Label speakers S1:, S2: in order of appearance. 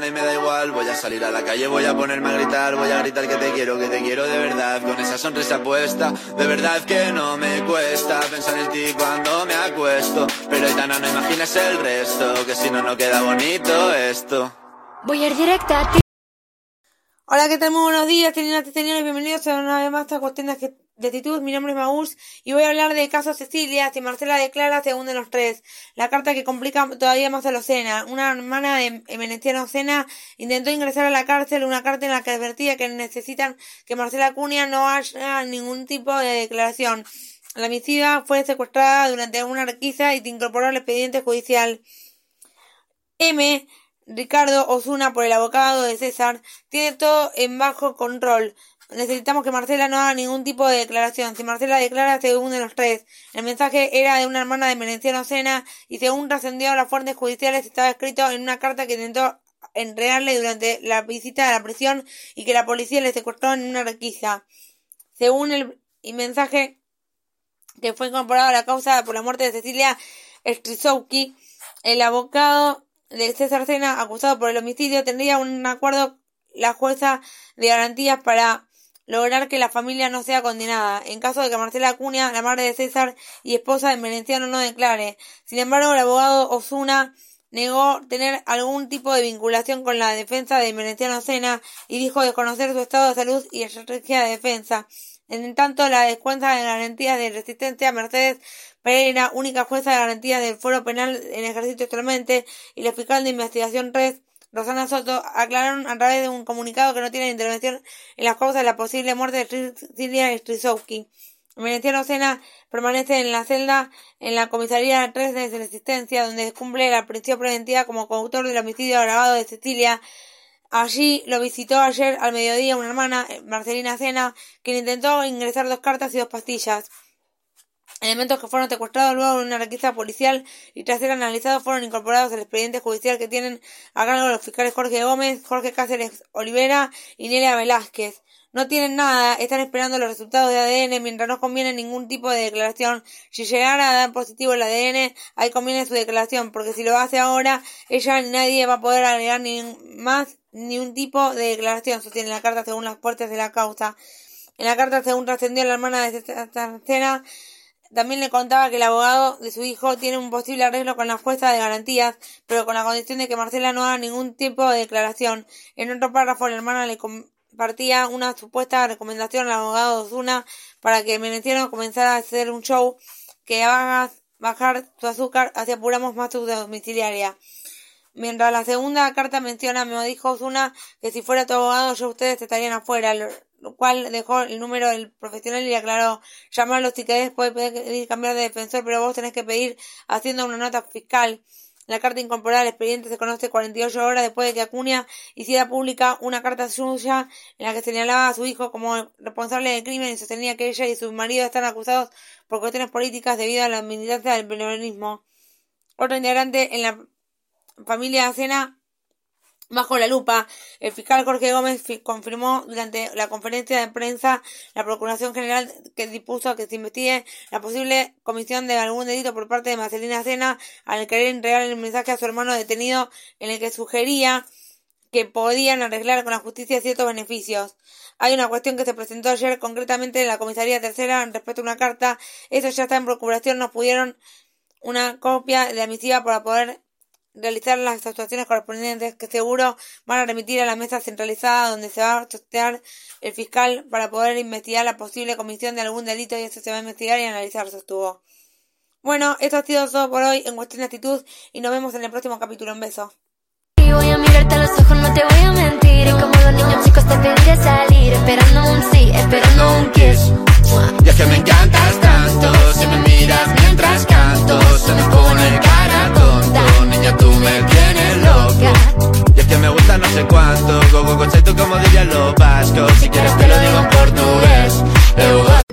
S1: Y me da igual. Voy a salir a la calle, voy a ponerme a gritar. Voy a gritar que te quiero, que te quiero de verdad. Con esa sonrisa puesta, de verdad que no me cuesta pensar en ti cuando me acuesto. Pero Aitana, no imagines el resto, que si no, no queda bonito esto.
S2: Voy a ir directa a ti.
S3: Hola, ¿qué tal? Muy buenos días, señoras y. Bienvenidos a una vez más a Cuestiones de Actitud. Mi nombre es Maús y voy a hablar de caso Cecilia, si Marcela declara según de los tres. La carta que complica todavía más a Lucena. Una hermana de Veneciano Sena intentó ingresar a la cárcel una carta en la que advertía que necesitan que Marcela Cunha no haga ningún tipo de declaración. La homicida fue secuestrada durante una requisa y se incorporó al expediente judicial. M Ricardo Osuna por el abogado de César tiene todo en bajo control. Necesitamos que Marcela no haga ningún tipo de declaración. Si Marcela declara, se unen los tres. El mensaje era de una hermana de Merenciano Sena y según trascendió las fuentes judiciales estaba escrito en una carta que intentó enredarle durante la visita a la prisión y que la policía le secuestró en una requisa. Según el mensaje que fue incorporado a la causa por la muerte de Cecilia Strisowski, el abogado de César Sena, acusado por el homicidio, tendría un acuerdo la jueza de garantías para lograr que la familia no sea condenada, en caso de que Marcela Acuña, la madre de César y esposa de Merenciano, no declare. Sin embargo, el abogado Osuna negó tener algún tipo de vinculación con la defensa de Merenciano Sena y dijo desconocer su estado de salud y estrategia de defensa. En tanto, la descuenta de garantías de resistencia Mercedes Pereira, única jueza de garantías del Foro Penal en ejercicio actualmente, y la fiscal de investigación Red, Rosana Soto, aclararon a través de un comunicado que no tienen intervención en las causas de la posible muerte de Silvia Strisowski. Veneciano Sena permanece en la celda en la comisaría 3 de Resistencia, donde cumple la prisión preventiva como coautor del homicidio agravado de Cecilia. Allí lo visitó ayer al mediodía una hermana, Marcelina Sena, quien intentó ingresar dos cartas y dos pastillas. Elementos que fueron secuestrados luego en una requisa policial y tras ser analizados fueron incorporados al expediente judicial que tienen a cargo los fiscales Jorge Gómez, Jorge Cáceres Olivera y Nelia Velázquez. No tienen nada, están esperando los resultados de ADN mientras no conviene ningún tipo de declaración. Si llegara a dar positivo el ADN, ahí conviene su declaración, porque si lo hace ahora, ella ni nadie va a poder agregar ni más ni un tipo de declaración, sostiene la carta según las puertas de la causa. En la carta, según trascendió la hermana de esta escena, también le contaba que el abogado de su hijo tiene un posible arreglo con la jueza de garantías, pero con la condición de que Marcela no haga ningún tipo de declaración. En otro párrafo, la hermana le compartía una supuesta recomendación al abogado Osuna para que meneciano comenzara a hacer un show que haga bajar su azúcar, así apuramos más su domiciliaria. Mientras la segunda carta menciona, me dijo Osuna que si fuera tu abogado, yo ustedes estarían afuera cual dejó el número del profesional y le aclaró, llamarlo si querés, puede pedir cambiar de defensor, pero vos tenés que pedir haciendo una nota fiscal. La carta incorporada al expediente se conoce 48 horas después de que Acuña hiciera pública una carta suya en la que señalaba a su hijo como responsable del crimen y sostenía que ella y su marido están acusados por cuestiones políticas debido a la militancia del peronismo. Otro integrante en la familia Acena Bajo la lupa, el fiscal Jorge Gómez confirmó durante la conferencia de prensa la Procuración General que dispuso que se investigue la posible comisión de algún delito por parte de Marcelina Sena al querer entregar el mensaje a su hermano detenido en el que sugería que podían arreglar con la justicia ciertos beneficios. Hay una cuestión que se presentó ayer concretamente en la comisaría tercera respecto a una carta. Eso ya está en procuración. Nos pudieron una copia de la misiva para poder realizar las actuaciones correspondientes que seguro van a remitir a la mesa centralizada donde se va a sortear el fiscal para poder investigar la posible comisión de algún delito y eso se va a investigar y analizar, sostuvo. Bueno, esto ha sido todo por hoy en cuestión de actitud y nos vemos en el próximo capítulo. Un beso.